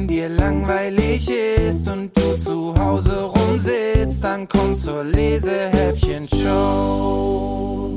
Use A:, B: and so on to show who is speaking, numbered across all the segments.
A: wenn dir langweilig ist und du zu Hause rumsitzt, dann komm zur Lesehäppchen-Show.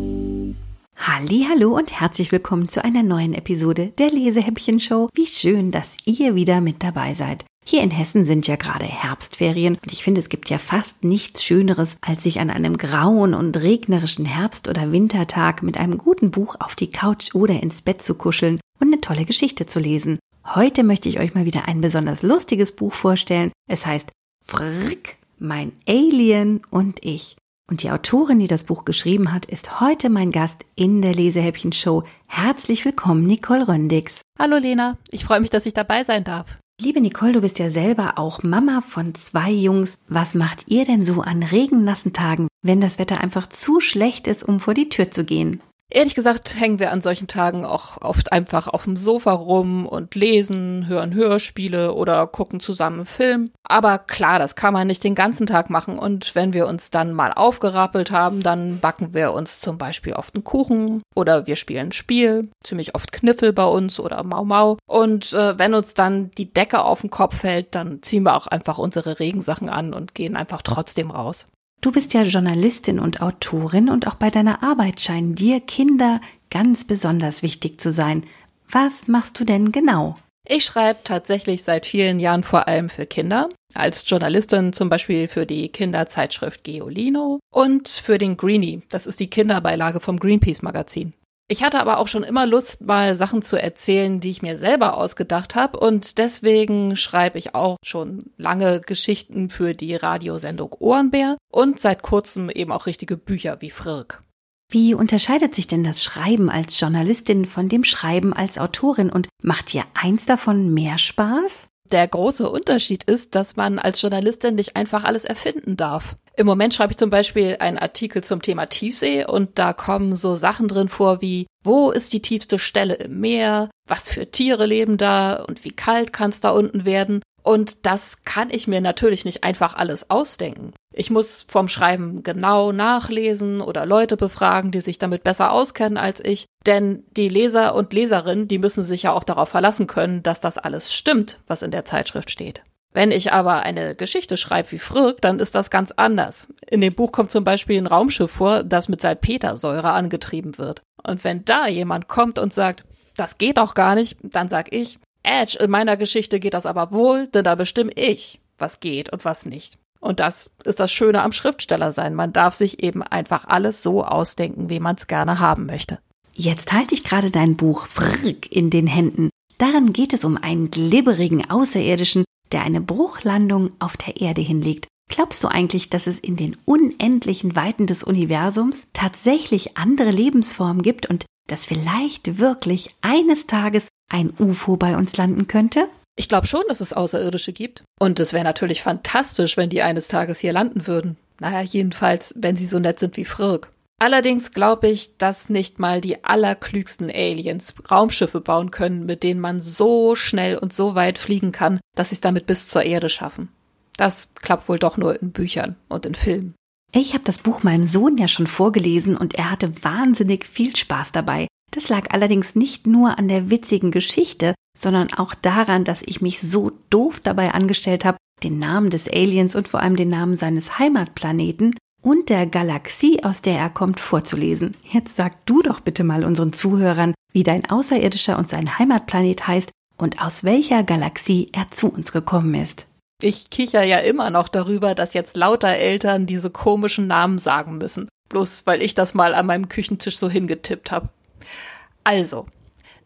B: Hallo und herzlich willkommen zu einer neuen Episode der Lesehäppchen Show. Wie schön, dass ihr wieder mit dabei seid. Hier in Hessen sind ja gerade Herbstferien und ich finde, es gibt ja fast nichts Schöneres, als sich an einem grauen und regnerischen Herbst- oder Wintertag mit einem guten Buch auf die Couch oder ins Bett zu kuscheln und eine tolle Geschichte zu lesen. Heute möchte ich euch mal wieder ein besonders lustiges Buch vorstellen. Es heißt Frick, mein Alien und ich. Und die Autorin, die das Buch geschrieben hat, ist heute mein Gast in der Lesehäppchen-Show. Herzlich willkommen, Nicole Röndix.
C: Hallo Lena, ich freue mich, dass ich dabei sein darf.
B: Liebe Nicole, du bist ja selber auch Mama von zwei Jungs. Was macht ihr denn so an regennassen Tagen, wenn das Wetter einfach zu schlecht ist, um vor die Tür zu gehen?
C: Ehrlich gesagt hängen wir an solchen Tagen auch oft einfach auf dem Sofa rum und lesen, hören Hörspiele oder gucken zusammen Film. Aber klar, das kann man nicht den ganzen Tag machen und wenn wir uns dann mal aufgerappelt haben, dann backen wir uns zum Beispiel oft einen Kuchen oder wir spielen ein Spiel, ziemlich oft Kniffel bei uns oder Mau Mau. Und äh, wenn uns dann die Decke auf den Kopf fällt, dann ziehen wir auch einfach unsere Regensachen an und gehen einfach trotzdem raus.
B: Du bist ja Journalistin und Autorin und auch bei deiner Arbeit scheinen dir Kinder ganz besonders wichtig zu sein. Was machst du denn genau?
C: Ich schreibe tatsächlich seit vielen Jahren vor allem für Kinder. Als Journalistin zum Beispiel für die Kinderzeitschrift Geolino und für den Greenie. Das ist die Kinderbeilage vom Greenpeace Magazin. Ich hatte aber auch schon immer Lust, mal Sachen zu erzählen, die ich mir selber ausgedacht habe. Und deswegen schreibe ich auch schon lange Geschichten für die Radiosendung Ohrenbär und seit kurzem eben auch richtige Bücher wie Frirk.
B: Wie unterscheidet sich denn das Schreiben als Journalistin von dem Schreiben als Autorin und macht dir eins davon mehr Spaß?
C: Der große Unterschied ist, dass man als Journalistin nicht einfach alles erfinden darf. Im Moment schreibe ich zum Beispiel einen Artikel zum Thema Tiefsee und da kommen so Sachen drin vor wie, wo ist die tiefste Stelle im Meer? Was für Tiere leben da? Und wie kalt kann es da unten werden? Und das kann ich mir natürlich nicht einfach alles ausdenken. Ich muss vom Schreiben genau nachlesen oder Leute befragen, die sich damit besser auskennen als ich. Denn die Leser und Leserinnen, die müssen sich ja auch darauf verlassen können, dass das alles stimmt, was in der Zeitschrift steht. Wenn ich aber eine Geschichte schreibe wie Fröck, dann ist das ganz anders. In dem Buch kommt zum Beispiel ein Raumschiff vor, das mit Salpetersäure angetrieben wird. Und wenn da jemand kommt und sagt, das geht doch gar nicht, dann sag ich, Edge, in meiner Geschichte geht das aber wohl, denn da bestimme ich, was geht und was nicht. Und das ist das Schöne am Schriftsteller sein. Man darf sich eben einfach alles so ausdenken, wie man es gerne haben möchte.
B: Jetzt halte ich gerade dein Buch Frrk in den Händen. Darin geht es um einen glibberigen Außerirdischen, der eine Bruchlandung auf der Erde hinlegt. Glaubst du eigentlich, dass es in den unendlichen Weiten des Universums tatsächlich andere Lebensformen gibt und dass vielleicht wirklich eines Tages ein UFO bei uns landen könnte?
C: Ich glaube schon, dass es Außerirdische gibt. Und es wäre natürlich fantastisch, wenn die eines Tages hier landen würden. Naja, jedenfalls, wenn sie so nett sind wie Frirk. Allerdings glaube ich, dass nicht mal die allerklügsten Aliens Raumschiffe bauen können, mit denen man so schnell und so weit fliegen kann, dass sie es damit bis zur Erde schaffen. Das klappt wohl doch nur in Büchern und in Filmen.
B: Ich habe das Buch meinem Sohn ja schon vorgelesen und er hatte wahnsinnig viel Spaß dabei. Das lag allerdings nicht nur an der witzigen Geschichte, sondern auch daran, dass ich mich so doof dabei angestellt habe, den Namen des Aliens und vor allem den Namen seines Heimatplaneten und der Galaxie, aus der er kommt, vorzulesen. Jetzt sag du doch bitte mal unseren Zuhörern, wie dein Außerirdischer und sein Heimatplanet heißt und aus welcher Galaxie er zu uns gekommen ist.
C: Ich kicher ja immer noch darüber, dass jetzt lauter Eltern diese komischen Namen sagen müssen. Bloß weil ich das mal an meinem Küchentisch so hingetippt habe. Also,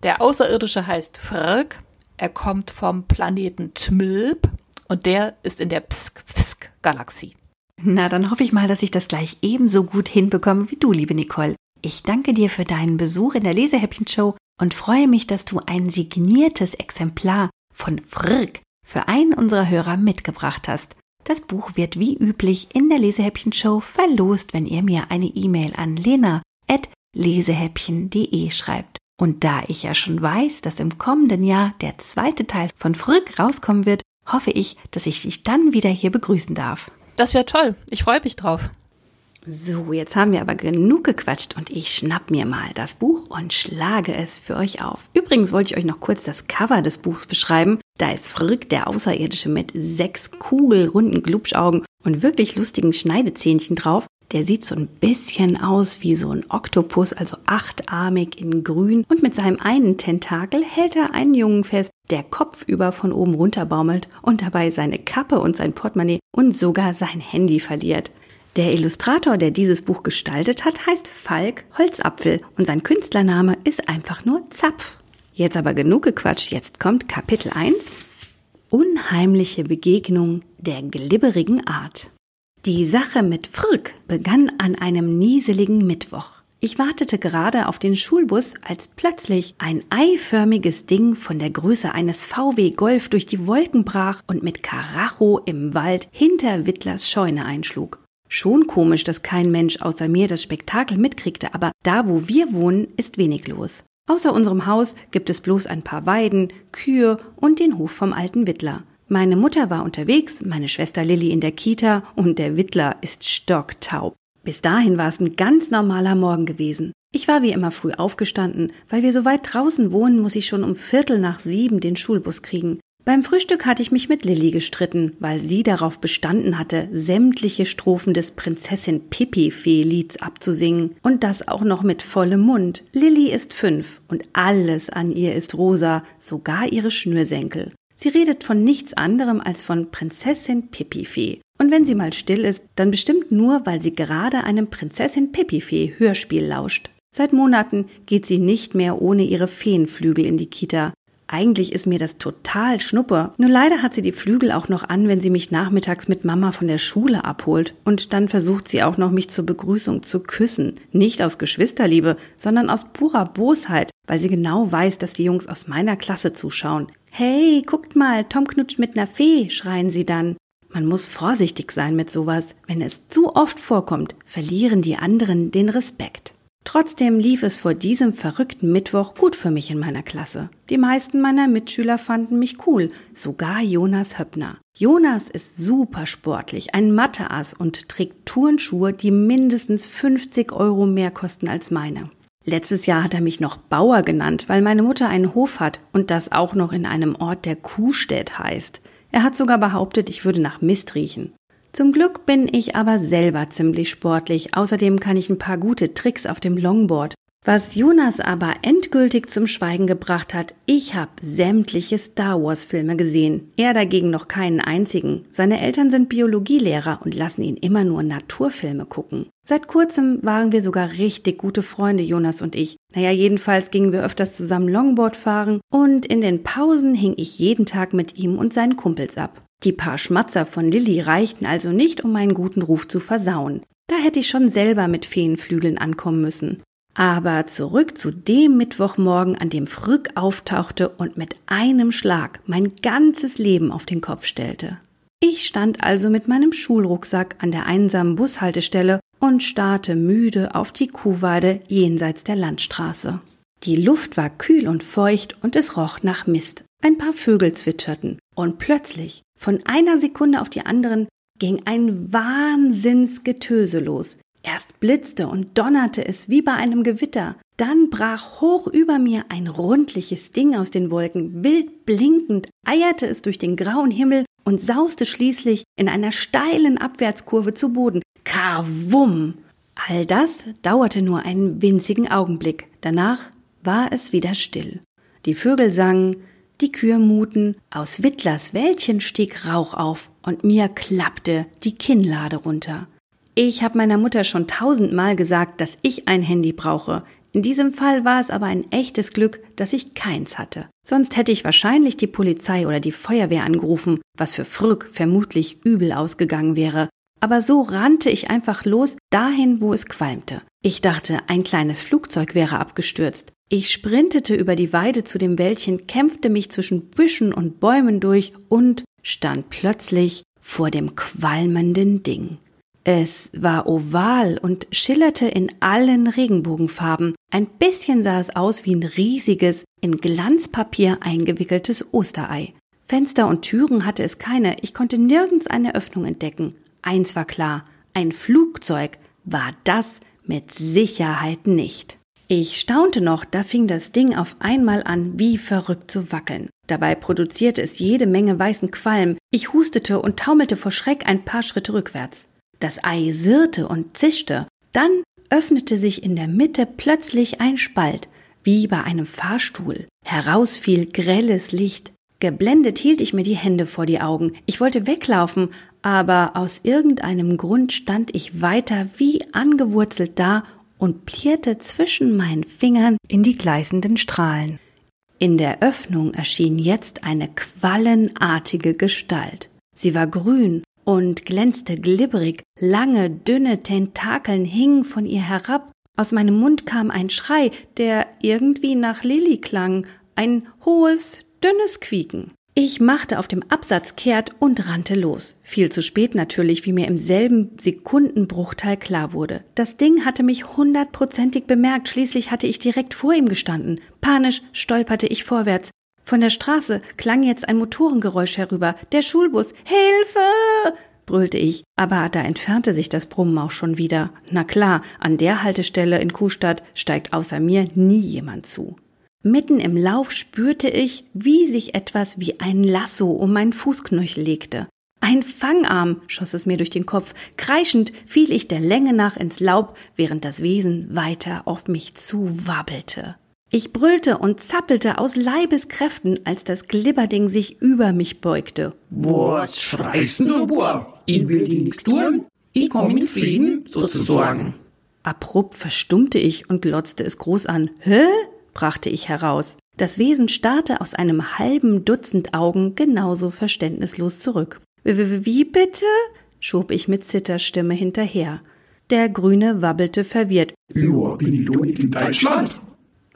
C: der Außerirdische heißt Frk, er kommt vom Planeten Tmilb und der ist in der Psk-Psk-Galaxie.
B: Na, dann hoffe ich mal, dass ich das gleich ebenso gut hinbekomme wie du, liebe Nicole. Ich danke dir für deinen Besuch in der Lesehäppchen-Show und freue mich, dass du ein signiertes Exemplar von Frrk für einen unserer Hörer mitgebracht hast. Das Buch wird wie üblich in der Lesehäppchen-Show verlost, wenn ihr mir eine E-Mail an lena.lesehäppchen.de schreibt. Und da ich ja schon weiß, dass im kommenden Jahr der zweite Teil von Frrk rauskommen wird, hoffe ich, dass ich dich dann wieder hier begrüßen darf.
C: Das wäre toll. Ich freue mich drauf.
B: So, jetzt haben wir aber genug gequatscht und ich schnapp mir mal das Buch und schlage es für euch auf. Übrigens wollte ich euch noch kurz das Cover des Buchs beschreiben. Da ist Frück, der Außerirdische mit sechs kugelrunden Glubschaugen und wirklich lustigen Schneidezähnchen drauf. Der sieht so ein bisschen aus wie so ein Oktopus, also achtarmig in grün. Und mit seinem einen Tentakel hält er einen Jungen fest, der kopfüber von oben runter baumelt und dabei seine Kappe und sein Portemonnaie und sogar sein Handy verliert. Der Illustrator, der dieses Buch gestaltet hat, heißt Falk Holzapfel und sein Künstlername ist einfach nur Zapf. Jetzt aber genug gequatscht, jetzt kommt Kapitel 1. Unheimliche Begegnung der glibberigen Art. Die Sache mit Frück begann an einem nieseligen Mittwoch. Ich wartete gerade auf den Schulbus, als plötzlich ein eiförmiges Ding von der Größe eines VW Golf durch die Wolken brach und mit Karacho im Wald hinter Wittlers Scheune einschlug. Schon komisch, dass kein Mensch außer mir das Spektakel mitkriegte, aber da, wo wir wohnen, ist wenig los. Außer unserem Haus gibt es bloß ein paar Weiden, Kühe und den Hof vom alten Wittler. Meine Mutter war unterwegs, meine Schwester Lilly in der Kita und der Wittler ist stocktaub. Bis dahin war es ein ganz normaler Morgen gewesen. Ich war wie immer früh aufgestanden, weil wir so weit draußen wohnen, muss ich schon um Viertel nach sieben den Schulbus kriegen. Beim Frühstück hatte ich mich mit Lilly gestritten, weil sie darauf bestanden hatte, sämtliche Strophen des Prinzessin Pippi Fee-Lieds abzusingen und das auch noch mit vollem Mund. Lilly ist fünf und alles an ihr ist rosa, sogar ihre Schnürsenkel. Sie redet von nichts anderem als von Prinzessin Pippi-Fee. Und wenn sie mal still ist, dann bestimmt nur, weil sie gerade einem Prinzessin Pippi-Fee Hörspiel lauscht. Seit Monaten geht sie nicht mehr ohne ihre Feenflügel in die Kita. Eigentlich ist mir das total schnuppe. Nur leider hat sie die Flügel auch noch an, wenn sie mich nachmittags mit Mama von der Schule abholt. Und dann versucht sie auch noch, mich zur Begrüßung zu küssen. Nicht aus Geschwisterliebe, sondern aus purer Bosheit, weil sie genau weiß, dass die Jungs aus meiner Klasse zuschauen. Hey, guckt mal, Tom knutscht mit ner Fee, schreien sie dann. Man muss vorsichtig sein mit sowas. Wenn es zu oft vorkommt, verlieren die anderen den Respekt. Trotzdem lief es vor diesem verrückten Mittwoch gut für mich in meiner Klasse. Die meisten meiner Mitschüler fanden mich cool, sogar Jonas Höppner. Jonas ist super sportlich, ein Matheass und trägt Turnschuhe, die mindestens 50 Euro mehr kosten als meine. Letztes Jahr hat er mich noch Bauer genannt, weil meine Mutter einen Hof hat und das auch noch in einem Ort, der Kuhstedt heißt. Er hat sogar behauptet, ich würde nach Mist riechen. Zum Glück bin ich aber selber ziemlich sportlich. Außerdem kann ich ein paar gute Tricks auf dem Longboard. Was Jonas aber endgültig zum Schweigen gebracht hat, ich habe sämtliche Star Wars Filme gesehen. Er dagegen noch keinen einzigen. Seine Eltern sind Biologielehrer und lassen ihn immer nur Naturfilme gucken. Seit kurzem waren wir sogar richtig gute Freunde, Jonas und ich. Naja, jedenfalls gingen wir öfters zusammen Longboard fahren und in den Pausen hing ich jeden Tag mit ihm und seinen Kumpels ab. Die paar Schmatzer von Lilly reichten also nicht, um meinen guten Ruf zu versauen. Da hätte ich schon selber mit Feenflügeln ankommen müssen. Aber zurück zu dem Mittwochmorgen, an dem Frück auftauchte und mit einem Schlag mein ganzes Leben auf den Kopf stellte. Ich stand also mit meinem Schulrucksack an der einsamen Bushaltestelle und starrte müde auf die Kuhweide jenseits der Landstraße. Die Luft war kühl und feucht und es roch nach Mist. Ein paar Vögel zwitscherten. Und plötzlich von einer Sekunde auf die anderen ging ein Wahnsinnsgetöse los. Erst blitzte und donnerte es wie bei einem Gewitter. Dann brach hoch über mir ein rundliches Ding aus den Wolken. Wild blinkend eierte es durch den grauen Himmel und sauste schließlich in einer steilen Abwärtskurve zu Boden. Kawum! All das dauerte nur einen winzigen Augenblick. Danach war es wieder still. Die Vögel sangen, die Kühe muten, aus Wittlers Wäldchen stieg Rauch auf und mir klappte die Kinnlade runter. Ich habe meiner Mutter schon tausendmal gesagt, dass ich ein Handy brauche. In diesem Fall war es aber ein echtes Glück, dass ich keins hatte. Sonst hätte ich wahrscheinlich die Polizei oder die Feuerwehr angerufen, was für Frück vermutlich übel ausgegangen wäre. Aber so rannte ich einfach los dahin, wo es qualmte. Ich dachte, ein kleines Flugzeug wäre abgestürzt. Ich sprintete über die Weide zu dem Wäldchen, kämpfte mich zwischen Büschen und Bäumen durch und stand plötzlich vor dem qualmenden Ding. Es war oval und schillerte in allen Regenbogenfarben. Ein bisschen sah es aus wie ein riesiges, in Glanzpapier eingewickeltes Osterei. Fenster und Türen hatte es keine, ich konnte nirgends eine Öffnung entdecken. Eins war klar, ein Flugzeug war das mit Sicherheit nicht. Ich staunte noch, da fing das Ding auf einmal an, wie verrückt zu wackeln. Dabei produzierte es jede Menge weißen Qualm. Ich hustete und taumelte vor Schreck ein paar Schritte rückwärts. Das Ei sirrte und zischte. Dann öffnete sich in der Mitte plötzlich ein Spalt, wie bei einem Fahrstuhl. Heraus fiel grelles Licht. Geblendet hielt ich mir die Hände vor die Augen. Ich wollte weglaufen, aber aus irgendeinem Grund stand ich weiter wie angewurzelt da und plierte zwischen meinen Fingern in die gleißenden Strahlen. In der Öffnung erschien jetzt eine quallenartige Gestalt. Sie war grün und glänzte glibberig, lange, dünne Tentakeln hingen von ihr herab. Aus meinem Mund kam ein Schrei, der irgendwie nach Lilly klang, ein hohes, dünnes Quieken. Ich machte auf dem Absatz kehrt und rannte los. Viel zu spät natürlich, wie mir im selben Sekundenbruchteil klar wurde. Das Ding hatte mich hundertprozentig bemerkt, schließlich hatte ich direkt vor ihm gestanden. Panisch stolperte ich vorwärts. Von der Straße klang jetzt ein Motorengeräusch herüber. Der Schulbus. Hilfe! brüllte ich, aber da entfernte sich das Brummen auch schon wieder. Na klar, an der Haltestelle in Kuhstadt steigt außer mir nie jemand zu. Mitten im Lauf spürte ich, wie sich etwas wie ein Lasso um meinen Fußknöchel legte. Ein Fangarm schoss es mir durch den Kopf. Kreischend fiel ich der Länge nach ins Laub, während das Wesen weiter auf mich zuwabbelte. Ich brüllte und zappelte aus Leibeskräften, als das Glibberding sich über mich beugte.
D: Was schreist du, Bub? Ich will dir nichts tun. Ich komm in Frieden, sozusagen.
B: Abrupt verstummte ich und glotzte es groß an. Hä? Brachte ich heraus. Das Wesen starrte aus einem halben Dutzend Augen genauso verständnislos zurück. Wie bitte? schob ich mit Zitterstimme hinterher. Der Grüne wabbelte verwirrt.
D: Ja, bin ich doch nicht in Deutschland.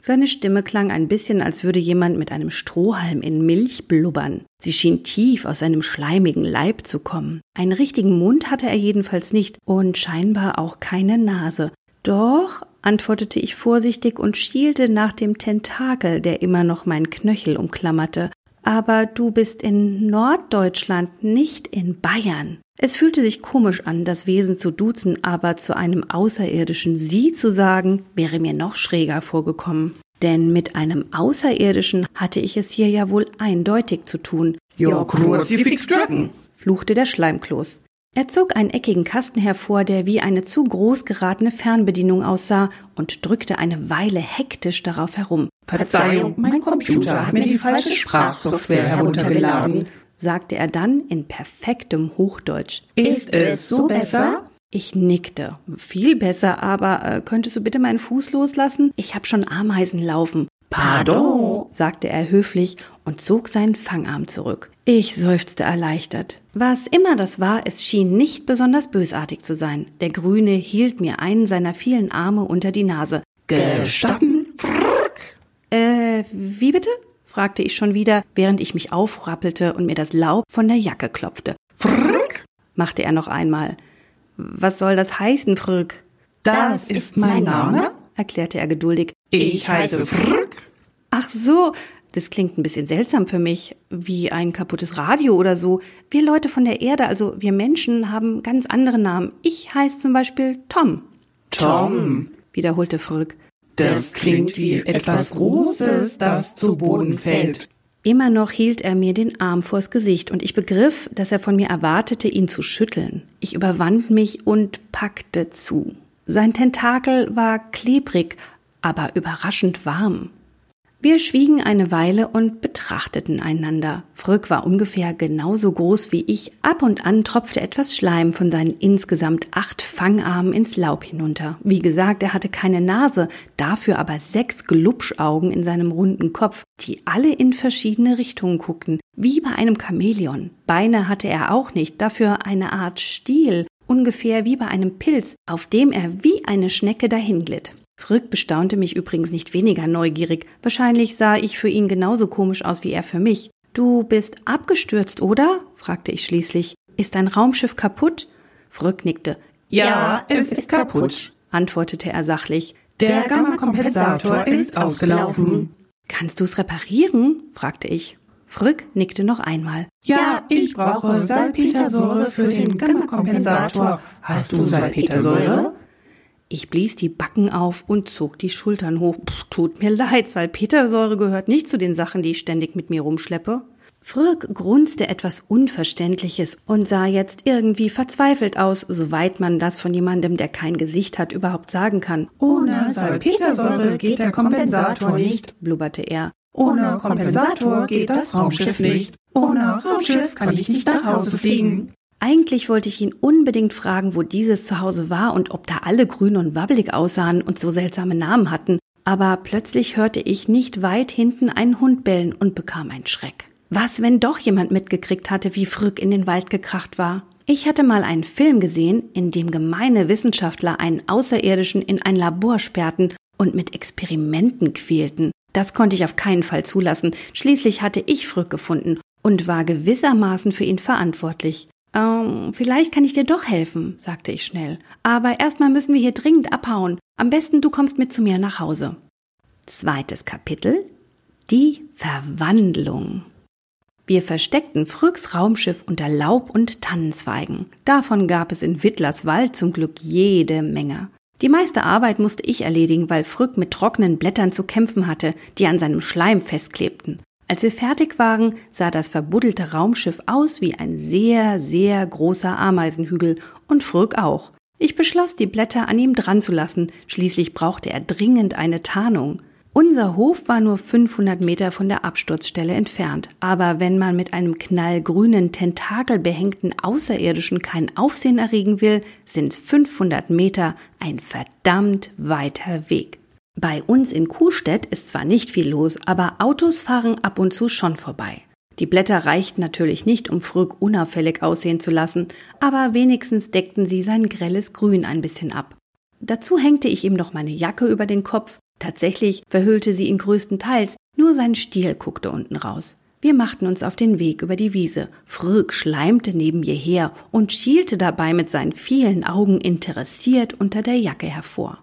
B: Seine Stimme klang ein bisschen, als würde jemand mit einem Strohhalm in Milch blubbern. Sie schien tief aus seinem schleimigen Leib zu kommen. Einen richtigen Mund hatte er jedenfalls nicht und scheinbar auch keine Nase. Doch, antwortete ich vorsichtig und schielte nach dem Tentakel, der immer noch mein Knöchel umklammerte. Aber du bist in Norddeutschland, nicht in Bayern. Es fühlte sich komisch an, das Wesen zu duzen, aber zu einem außerirdischen Sie zu sagen, wäre mir noch schräger vorgekommen. Denn mit einem Außerirdischen hatte ich es hier ja wohl eindeutig zu tun.
D: Ja,
B: fluchte der Schleimkloß. Er zog einen eckigen Kasten hervor, der wie eine zu groß geratene Fernbedienung aussah, und drückte eine Weile hektisch darauf herum.
D: Verzeihung, mein Computer hat mir die falsche Sprachsoftware heruntergeladen,
B: sagte er dann in perfektem Hochdeutsch.
D: Ist es so besser?
B: Ich nickte. Viel besser, aber äh, könntest du bitte meinen Fuß loslassen? Ich hab schon Ameisen laufen.
D: Pardon,
B: sagte er höflich und zog seinen Fangarm zurück. Ich seufzte erleichtert. Was immer das war, es schien nicht besonders bösartig zu sein. Der Grüne hielt mir einen seiner vielen Arme unter die Nase.
D: Gestatten?
B: Äh, wie bitte? fragte ich schon wieder, während ich mich aufrappelte und mir das Laub von der Jacke klopfte.
D: Frrk,
B: machte er noch einmal. Was soll das heißen, Frrk?
D: Das ist mein Name,
B: erklärte er geduldig.
D: Ich heiße Frrk.
B: Ach so, das klingt ein bisschen seltsam für mich, wie ein kaputtes Radio oder so. Wir Leute von der Erde, also wir Menschen, haben ganz andere Namen. Ich heiße zum Beispiel Tom.
D: Tom,
B: wiederholte Fröck.
D: Das klingt wie etwas Großes, das zu Boden fällt.
B: Immer noch hielt er mir den Arm vors Gesicht und ich begriff, dass er von mir erwartete, ihn zu schütteln. Ich überwand mich und packte zu. Sein Tentakel war klebrig, aber überraschend warm. Wir schwiegen eine Weile und betrachteten einander. Fröck war ungefähr genauso groß wie ich. Ab und an tropfte etwas Schleim von seinen insgesamt acht Fangarmen ins Laub hinunter. Wie gesagt, er hatte keine Nase, dafür aber sechs Glubschaugen in seinem runden Kopf, die alle in verschiedene Richtungen guckten, wie bei einem Chamäleon. Beine hatte er auch nicht, dafür eine Art Stiel, ungefähr wie bei einem Pilz, auf dem er wie eine Schnecke dahinglitt. Frück bestaunte mich übrigens nicht weniger neugierig. Wahrscheinlich sah ich für ihn genauso komisch aus wie er für mich. Du bist abgestürzt, oder? fragte ich schließlich. Ist dein Raumschiff kaputt? Frück nickte.
D: Ja, es ist kaputt,
B: antwortete er sachlich.
D: Der Gamma-Kompensator ist ausgelaufen.
B: Kannst du's reparieren? fragte ich. Frück nickte noch einmal.
D: Ja, ich brauche Salpetersäure für den Gamma-Kompensator. Hast du Salpetersäure?
B: Ich blies die Backen auf und zog die Schultern hoch. Pff, tut mir leid, Salpetersäure gehört nicht zu den Sachen, die ich ständig mit mir rumschleppe. Fröck grunzte etwas Unverständliches und sah jetzt irgendwie verzweifelt aus, soweit man das von jemandem, der kein Gesicht hat, überhaupt sagen kann.
D: Ohne Salpetersäure geht der Kompensator nicht,
B: blubberte er.
D: Ohne Kompensator geht das Raumschiff nicht. Ohne Raumschiff kann ich nicht nach Hause fliegen.
B: Eigentlich wollte ich ihn unbedingt fragen, wo dieses Zuhause war und ob da alle grün und wabbelig aussahen und so seltsame Namen hatten, aber plötzlich hörte ich nicht weit hinten einen Hund bellen und bekam einen Schreck. Was, wenn doch jemand mitgekriegt hatte, wie Frück in den Wald gekracht war? Ich hatte mal einen Film gesehen, in dem gemeine Wissenschaftler einen Außerirdischen in ein Labor sperrten und mit Experimenten quälten. Das konnte ich auf keinen Fall zulassen. Schließlich hatte ich Frück gefunden und war gewissermaßen für ihn verantwortlich. Ähm, vielleicht kann ich dir doch helfen, sagte ich schnell. Aber erstmal müssen wir hier dringend abhauen. Am besten du kommst mit zu mir nach Hause. Zweites Kapitel Die Verwandlung. Wir versteckten Frücks Raumschiff unter Laub und Tannenzweigen. Davon gab es in Wittlers Wald zum Glück jede Menge. Die meiste Arbeit musste ich erledigen, weil Frück mit trockenen Blättern zu kämpfen hatte, die an seinem Schleim festklebten. Als wir fertig waren, sah das verbuddelte Raumschiff aus wie ein sehr, sehr großer Ameisenhügel und Frück auch. Ich beschloss, die Blätter an ihm dran zu lassen, schließlich brauchte er dringend eine Tarnung. Unser Hof war nur 500 Meter von der Absturzstelle entfernt, aber wenn man mit einem knallgrünen, tentakelbehängten Außerirdischen kein Aufsehen erregen will, sind 500 Meter ein verdammt weiter Weg. Bei uns in Kuhstedt ist zwar nicht viel los, aber Autos fahren ab und zu schon vorbei. Die Blätter reichten natürlich nicht, um Frück unauffällig aussehen zu lassen, aber wenigstens deckten sie sein grelles Grün ein bisschen ab. Dazu hängte ich ihm noch meine Jacke über den Kopf Tatsächlich verhüllte sie ihn größtenteils, nur sein Stiel guckte unten raus. Wir machten uns auf den Weg über die Wiese. Fröck schleimte neben mir her und schielte dabei mit seinen vielen Augen interessiert unter der Jacke hervor.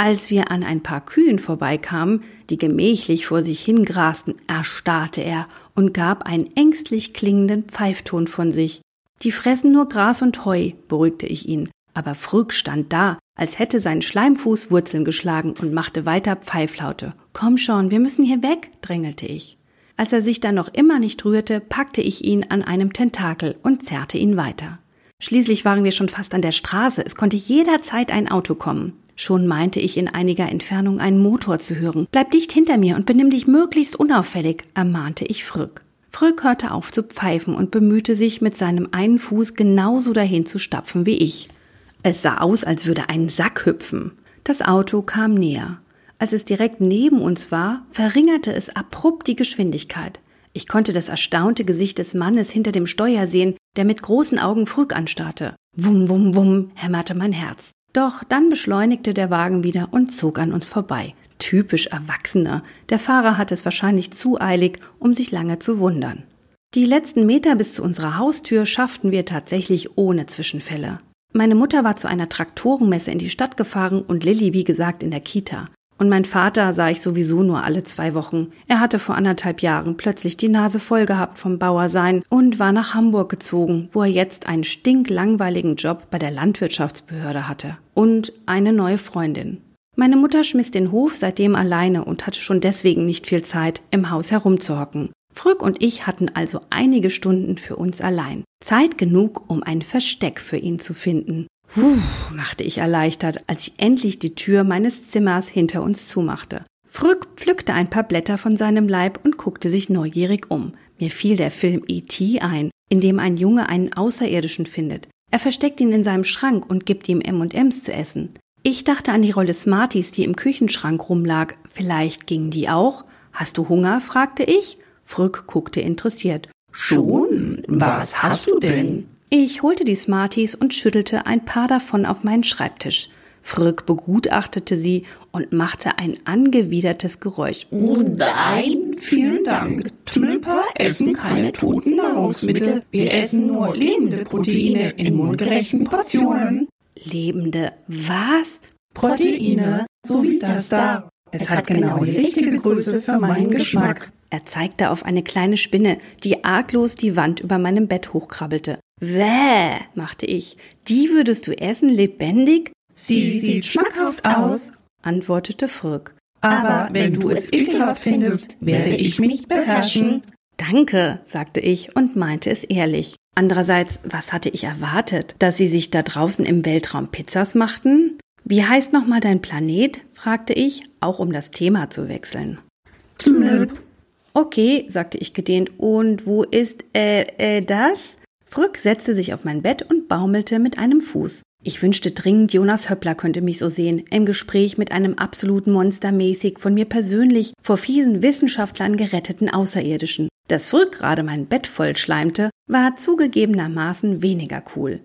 B: Als wir an ein paar Kühen vorbeikamen, die gemächlich vor sich hingrasten, erstarrte er und gab einen ängstlich klingenden Pfeifton von sich. Die fressen nur Gras und Heu, beruhigte ich ihn. Aber Frück stand da, als hätte sein Schleimfuß Wurzeln geschlagen und machte weiter Pfeiflaute. Komm schon, wir müssen hier weg, drängelte ich. Als er sich dann noch immer nicht rührte, packte ich ihn an einem Tentakel und zerrte ihn weiter. Schließlich waren wir schon fast an der Straße, es konnte jederzeit ein Auto kommen. Schon meinte ich in einiger Entfernung einen Motor zu hören. Bleib dicht hinter mir und benimm dich möglichst unauffällig, ermahnte ich Frück. Frück hörte auf zu pfeifen und bemühte sich, mit seinem einen Fuß genauso dahin zu stapfen wie ich. Es sah aus, als würde ein Sack hüpfen. Das Auto kam näher. Als es direkt neben uns war, verringerte es abrupt die Geschwindigkeit. Ich konnte das erstaunte Gesicht des Mannes hinter dem Steuer sehen, der mit großen Augen Frück anstarrte. Wum, wum, wum, hämmerte mein Herz. Doch dann beschleunigte der Wagen wieder und zog an uns vorbei. Typisch Erwachsener. Der Fahrer hatte es wahrscheinlich zu eilig, um sich lange zu wundern. Die letzten Meter bis zu unserer Haustür schafften wir tatsächlich ohne Zwischenfälle. Meine Mutter war zu einer Traktorenmesse in die Stadt gefahren und Lilly, wie gesagt, in der Kita. Und mein Vater sah ich sowieso nur alle zwei Wochen. Er hatte vor anderthalb Jahren plötzlich die Nase voll gehabt vom Bauersein und war nach Hamburg gezogen, wo er jetzt einen stinklangweiligen Job bei der Landwirtschaftsbehörde hatte. Und eine neue Freundin. Meine Mutter schmiss den Hof seitdem alleine und hatte schon deswegen nicht viel Zeit, im Haus herumzuhocken. Frück und ich hatten also einige Stunden für uns allein. Zeit genug, um ein Versteck für ihn zu finden. Puh, machte ich erleichtert, als ich endlich die Tür meines Zimmers hinter uns zumachte. Frück pflückte ein paar Blätter von seinem Leib und guckte sich neugierig um. Mir fiel der Film E.T. ein, in dem ein Junge einen Außerirdischen findet. Er versteckt ihn in seinem Schrank und gibt ihm M&Ms zu essen. Ich dachte an die Rolle Smarties, die im Küchenschrank rumlag. Vielleicht gingen die auch? Hast du Hunger? fragte ich. Frück guckte interessiert.
D: Schon? Was hast du denn?
B: Ich holte die Smarties und schüttelte ein paar davon auf meinen Schreibtisch. Frück begutachtete sie und machte ein angewidertes Geräusch.
D: Oh nein, vielen Dank. Tümmelper essen keine toten Nahrungsmittel. Wir essen nur lebende Proteine in mundgerechten Portionen.
B: Lebende was?
D: Proteine, so wie das da. Es hat genau die richtige Größe für meinen Geschmack.
B: Er zeigte auf eine kleine Spinne, die arglos die Wand über meinem Bett hochkrabbelte. Wäh, machte ich. Die würdest du essen, lebendig?
D: Sie sieht schmackhaft aus,
B: antwortete Frück.
D: aber wenn du es ekelhaft findest, werde ich mich beherrschen.
B: Danke, sagte ich und meinte es ehrlich. Andererseits, was hatte ich erwartet? Dass sie sich da draußen im Weltraum Pizzas machten? Wie heißt nochmal dein Planet? fragte ich, auch um das Thema zu wechseln.
D: Tmlp,
B: Okay, sagte ich gedehnt. Und wo ist, äh, äh, das? Frück setzte sich auf mein Bett und baumelte mit einem Fuß. Ich wünschte dringend, Jonas Höppler könnte mich so sehen, im Gespräch mit einem absoluten monstermäßig von mir persönlich vor fiesen Wissenschaftlern geretteten Außerirdischen. Dass Frück gerade mein Bett vollschleimte, war zugegebenermaßen weniger cool.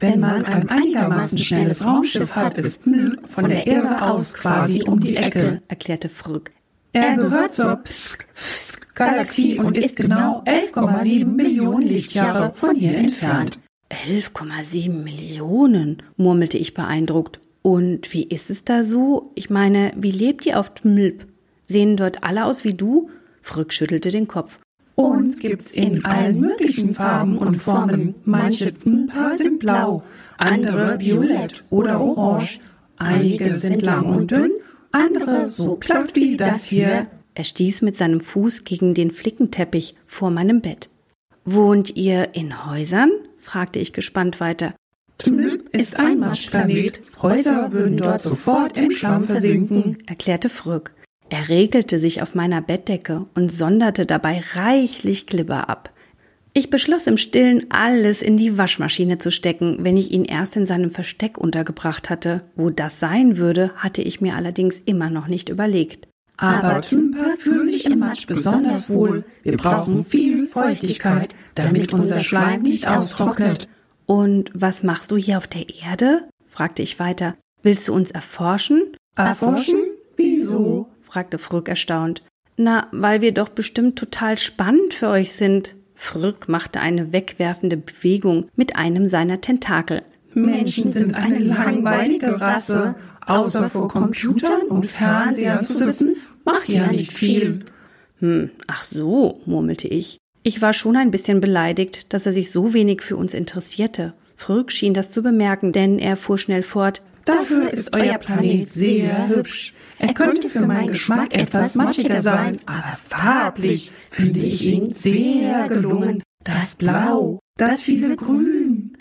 D: wenn man ein einigermaßen schnelles Raumschiff hat, ist Tmlp von der Erde aus quasi um die Ecke.
B: erklärte Frück.
D: Er gehört zur Psk, Psk Galaxie und ist genau 11,7 Millionen Lichtjahre von hier entfernt.
B: 11,7 Millionen, murmelte ich beeindruckt. Und wie ist es da so? Ich meine, wie lebt ihr auf Tmlp? Sehen dort alle aus wie du? Frück schüttelte den Kopf.
D: Uns gibt's in allen möglichen Farben und Formen. Manche Tmpa sind blau, andere violett oder orange. Einige sind lang und dünn, andere so platt wie das hier.
B: Er stieß mit seinem Fuß gegen den Flickenteppich vor meinem Bett. Wohnt ihr in Häusern? fragte ich gespannt weiter.
D: Tmlp ist ein Matschplanet. Häuser würden dort sofort im Schlamm versinken.
B: erklärte Frück. Er regelte sich auf meiner Bettdecke und sonderte dabei reichlich Glibber ab. Ich beschloss im Stillen, alles in die Waschmaschine zu stecken, wenn ich ihn erst in seinem Versteck untergebracht hatte. Wo das sein würde, hatte ich mir allerdings immer noch nicht überlegt.
D: Aber Tmpa fühlen sich im Matsch besonders wohl. Wir brauchen viel Feuchtigkeit, damit unser Schleim nicht austrocknet.
B: Und was machst du hier auf der Erde? fragte ich weiter. Willst du uns erforschen?
D: Erforschen? Wieso?
B: fragte Frück erstaunt. Na, weil wir doch bestimmt total spannend für euch sind. Frück machte eine wegwerfende Bewegung mit einem seiner Tentakel.
D: Menschen sind eine langweilige Rasse. Außer vor Computern und Fernsehern zu sitzen, macht ja nicht viel.
B: Hm, ach so, murmelte ich. Ich war schon ein bisschen beleidigt, dass er sich so wenig für uns interessierte. Frück schien das zu bemerken, denn er fuhr schnell fort.
D: Dafür ist euer Planet sehr hübsch. Er könnte für meinen Geschmack etwas matschiger sein, aber farblich finde ich ihn sehr gelungen. Das Blau, das viele Grün.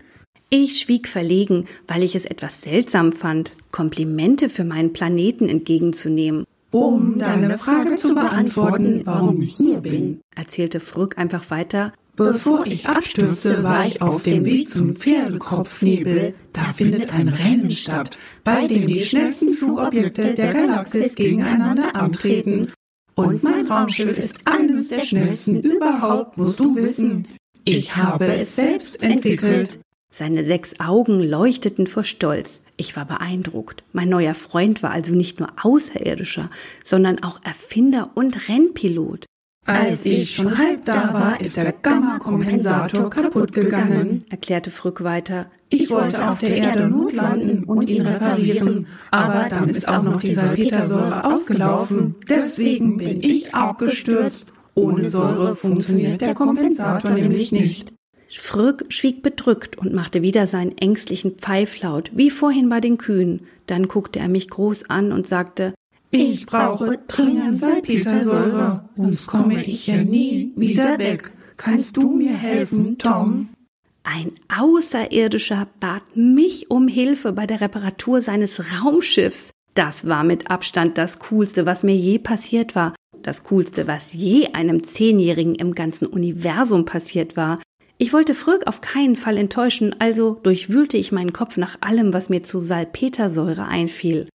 B: Ich schwieg verlegen, weil ich es etwas seltsam fand, Komplimente für meinen Planeten entgegenzunehmen.
D: Um deine Frage zu beantworten, warum ich hier bin.
B: Erzählte Frück einfach weiter.
D: Bevor ich abstürzte, war ich auf dem Weg zum Pferdekopfnebel. Da findet ein Rennen statt, bei dem die schnellsten Flugobjekte der Galaxis gegeneinander antreten. Und mein Raumschiff ist eines der schnellsten überhaupt, musst du wissen. Ich habe es selbst entwickelt.
B: Seine sechs Augen leuchteten vor Stolz. Ich war beeindruckt. Mein neuer Freund war also nicht nur Außerirdischer, sondern auch Erfinder und Rennpilot.
D: Als ich schon halb da war, ist der Gamma-Kompensator kaputt gegangen.
B: erklärte Frück weiter.
D: Ich wollte auf der Erde notlanden und ihn reparieren, aber dann ist auch noch die Salpetersäure ausgelaufen. Deswegen bin ich abgestürzt. Ohne Säure funktioniert der Kompensator nämlich nicht.
B: Frück schwieg bedrückt und machte wieder seinen ängstlichen Pfeiflaut, wie vorhin bei den Kühen. Dann guckte er mich groß an und sagte,
D: Ich brauche dringend Salpetersäure, sonst komme ich hier nie wieder weg. Kannst du mir helfen, Tom?
B: Ein Außerirdischer bat mich um Hilfe bei der Reparatur seines Raumschiffs. Das war mit Abstand das Coolste, was mir je passiert war. Das Coolste, was je einem Zehnjährigen im ganzen Universum passiert war. Ich wollte Fröck auf keinen Fall enttäuschen, also durchwühlte ich meinen Kopf nach allem, was mir zu Salpetersäure einfiel.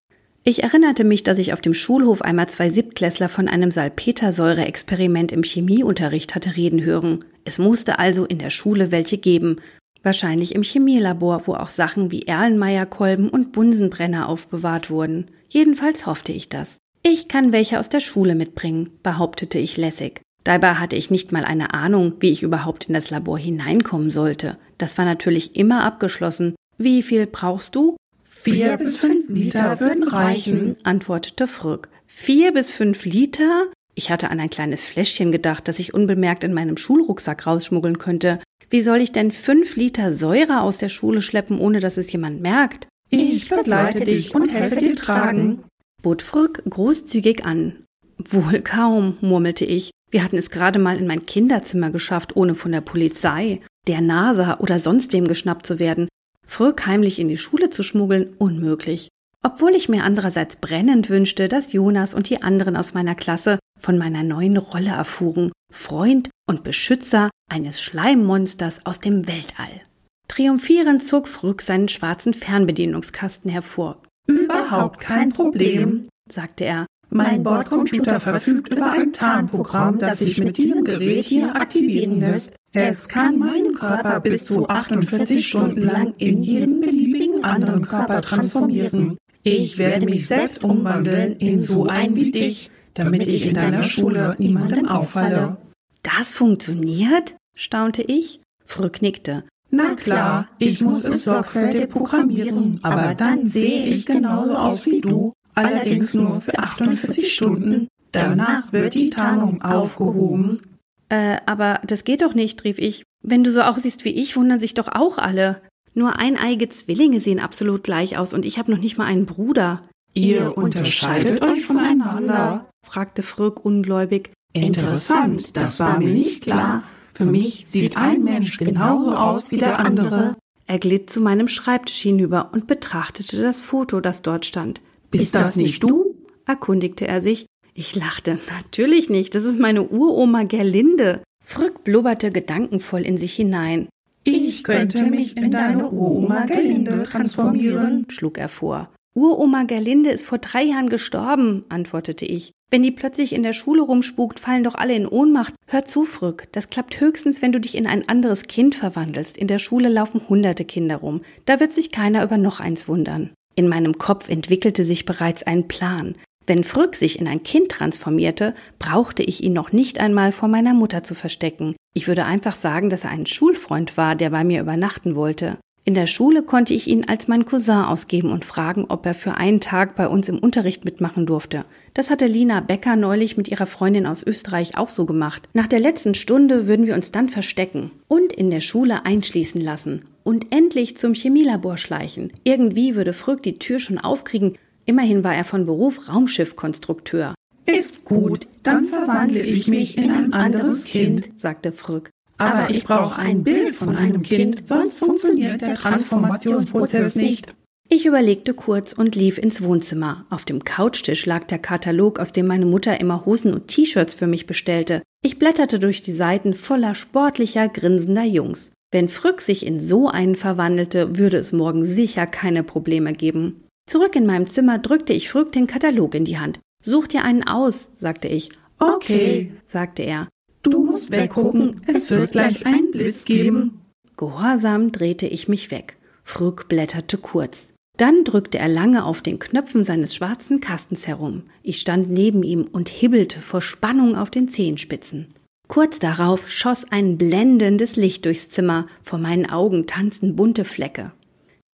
B: Ich erinnerte mich, dass ich auf dem Schulhof einmal zwei Siebtklässler von einem Salpetersäure-Experiment im Chemieunterricht hatte reden hören. Es musste also in der Schule welche geben. Wahrscheinlich im Chemielabor, wo auch Sachen wie Erlenmeyerkolben und Bunsenbrenner aufbewahrt wurden. Jedenfalls hoffte ich das. Ich kann welche aus der Schule mitbringen, behauptete ich lässig. Dabei hatte ich nicht mal eine Ahnung, wie ich überhaupt in das Labor hineinkommen sollte. Das war natürlich immer abgeschlossen. Wie viel brauchst du?
D: Vier bis fünf Liter würden reichen.
B: antwortete Frück. Vier bis fünf Liter? Ich hatte an ein kleines Fläschchen gedacht, das ich unbemerkt in meinem Schulrucksack rausschmuggeln könnte. Wie soll ich denn fünf Liter Säure aus der Schule schleppen, ohne dass es jemand merkt?
D: Ich begleite dich und helfe dir tragen,
B: bot Frück großzügig an. Wohl kaum, murmelte ich. Wir hatten es gerade mal in mein Kinderzimmer geschafft, ohne von der Polizei, der NASA oder sonst wem geschnappt zu werden. Frück heimlich in die Schule zu schmuggeln, unmöglich. Obwohl ich mir andererseits brennend wünschte, dass Jonas und die anderen aus meiner Klasse von meiner neuen Rolle erfuhren, Freund und Beschützer eines Schleimmonsters aus dem Weltall. Triumphierend zog Frück seinen schwarzen Fernbedienungskasten hervor.
D: Überhaupt kein Problem,
B: sagte er.
D: Mein Bordcomputer verfügt über ein Tarnprogramm, das sich mit diesem Gerät hier aktivieren lässt. Es kann meinen Körper bis zu 48 Stunden lang in jeden beliebigen anderen Körper transformieren. Ich werde mich selbst umwandeln in so einen wie dich, damit ich in deiner Schule niemandem auffalle.
B: Das funktioniert? staunte ich. Frück nickte.
D: Na klar, ich muss es sorgfältig programmieren, aber dann sehe ich genauso aus wie du allerdings nur für 48 Stunden. Danach wird die Tarnung aufgehoben.
B: Äh, aber das geht doch nicht, rief ich. Wenn du so aussiehst wie ich, wundern sich doch auch alle. Nur eineige Zwillinge sehen absolut gleich aus und ich habe noch nicht mal einen Bruder.
D: Ihr unterscheidet euch voneinander?
B: fragte Fröck ungläubig.
D: Interessant, das war mir nicht klar. Für mich sieht ein Mensch genauso aus wie der andere.
B: Er glitt zu meinem Schreibtisch hinüber und betrachtete das Foto, das dort stand.
D: Ist das nicht du?
B: erkundigte er sich. Ich lachte. Natürlich nicht. Das ist meine Uroma Gerlinde. Frück blubberte gedankenvoll in sich hinein.
D: Ich könnte mich in deine Uroma Gerlinde transformieren,
B: schlug er vor. Uroma Gerlinde ist vor drei Jahren gestorben, antwortete ich. Wenn die plötzlich in der Schule rumspukt, fallen doch alle in Ohnmacht. Hör zu, Frück. Das klappt höchstens, wenn du dich in ein anderes Kind verwandelst. In der Schule laufen hunderte Kinder rum. Da wird sich keiner über noch eins wundern. In meinem Kopf entwickelte sich bereits ein Plan. Wenn Frück sich in ein Kind transformierte, brauchte ich ihn noch nicht einmal vor meiner Mutter zu verstecken. Ich würde einfach sagen, dass er ein Schulfreund war, der bei mir übernachten wollte. In der Schule konnte ich ihn als mein Cousin ausgeben und fragen, ob er für einen Tag bei uns im Unterricht mitmachen durfte. Das hatte Lina Becker neulich mit ihrer Freundin aus Österreich auch so gemacht. Nach der letzten Stunde würden wir uns dann verstecken und in der Schule einschließen lassen und endlich zum Chemielabor schleichen. Irgendwie würde Fröck die Tür schon aufkriegen. Immerhin war er von Beruf Raumschiffkonstrukteur.
D: Ist gut, dann verwandle ich mich in ein anderes Kind,
B: sagte Frück.
D: Aber ich brauche ein Bild von einem Kind, sonst funktioniert der Transformationsprozess nicht.
B: Ich überlegte kurz und lief ins Wohnzimmer. Auf dem Couchtisch lag der Katalog, aus dem meine Mutter immer Hosen und T-Shirts für mich bestellte. Ich blätterte durch die Seiten voller sportlicher, grinsender Jungs. Wenn Frück sich in so einen verwandelte, würde es morgen sicher keine Probleme geben. Zurück in meinem Zimmer drückte ich Frück den Katalog in die Hand. Such dir einen aus, sagte ich.
D: Okay,
B: sagte er.
D: Du musst weggucken, es wird gleich einen Blitz geben.
B: Gehorsam drehte ich mich weg. Frück blätterte kurz. Dann drückte er lange auf den Knöpfen seines schwarzen Kastens herum. Ich stand neben ihm und hibbelte vor Spannung auf den Zehenspitzen. Kurz darauf schoss ein blendendes Licht durchs Zimmer, vor meinen Augen tanzten bunte Flecke.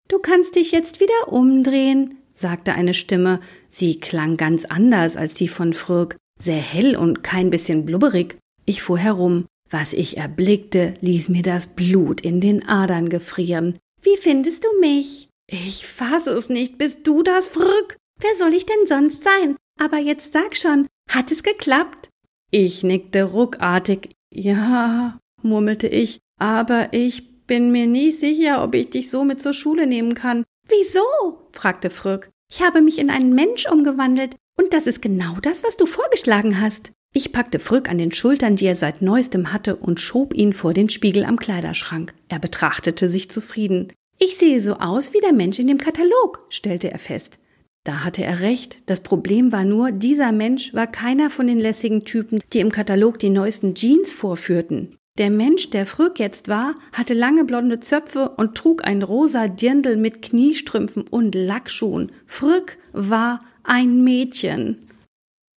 B: Du kannst dich jetzt wieder umdrehen, sagte eine Stimme. Sie klang ganz anders als die von Fröck, sehr hell und kein bisschen blubberig. Ich fuhr herum. Was ich erblickte, ließ mir das Blut in den Adern gefrieren. Wie findest du mich? Ich fasse es nicht. Bist du das, Frück? Wer soll ich denn sonst sein? Aber jetzt sag schon, hat es geklappt? Ich nickte ruckartig. Ja, murmelte ich, aber ich bin mir nie sicher, ob ich dich so mit zur Schule nehmen kann. Wieso? fragte Frück. Ich habe mich in einen Mensch umgewandelt, und das ist genau das, was du vorgeschlagen hast. Ich packte Frück an den Schultern, die er seit neuestem hatte, und schob ihn vor den Spiegel am Kleiderschrank. Er betrachtete sich zufrieden. Ich sehe so aus wie der Mensch in dem Katalog, stellte er fest. Da hatte er recht. Das Problem war nur, dieser Mensch war keiner von den lässigen Typen, die im Katalog die neuesten Jeans vorführten. Der Mensch, der Frück jetzt war, hatte lange blonde Zöpfe und trug ein rosa Dirndl mit Kniestrümpfen und Lackschuhen. Frück war ein Mädchen.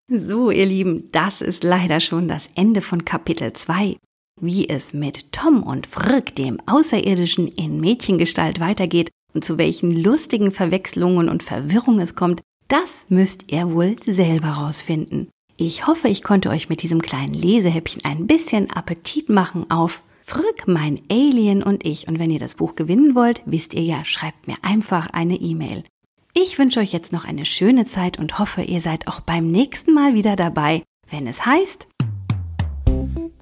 B: So, ihr Lieben, das ist leider schon das Ende von Kapitel 2. Wie es mit Tom und Frick, dem Außerirdischen, in Mädchengestalt weitergeht und zu welchen lustigen Verwechslungen und Verwirrungen es kommt, das müsst ihr wohl selber rausfinden. Ich hoffe, ich konnte euch mit diesem kleinen Lesehäppchen ein bisschen Appetit machen auf Frück, mein Alien und ich. Und wenn ihr das Buch gewinnen wollt, wisst ihr ja, schreibt mir einfach eine E-Mail. Ich wünsche euch jetzt noch eine schöne Zeit und hoffe, ihr seid auch beim nächsten Mal wieder dabei, wenn es heißt.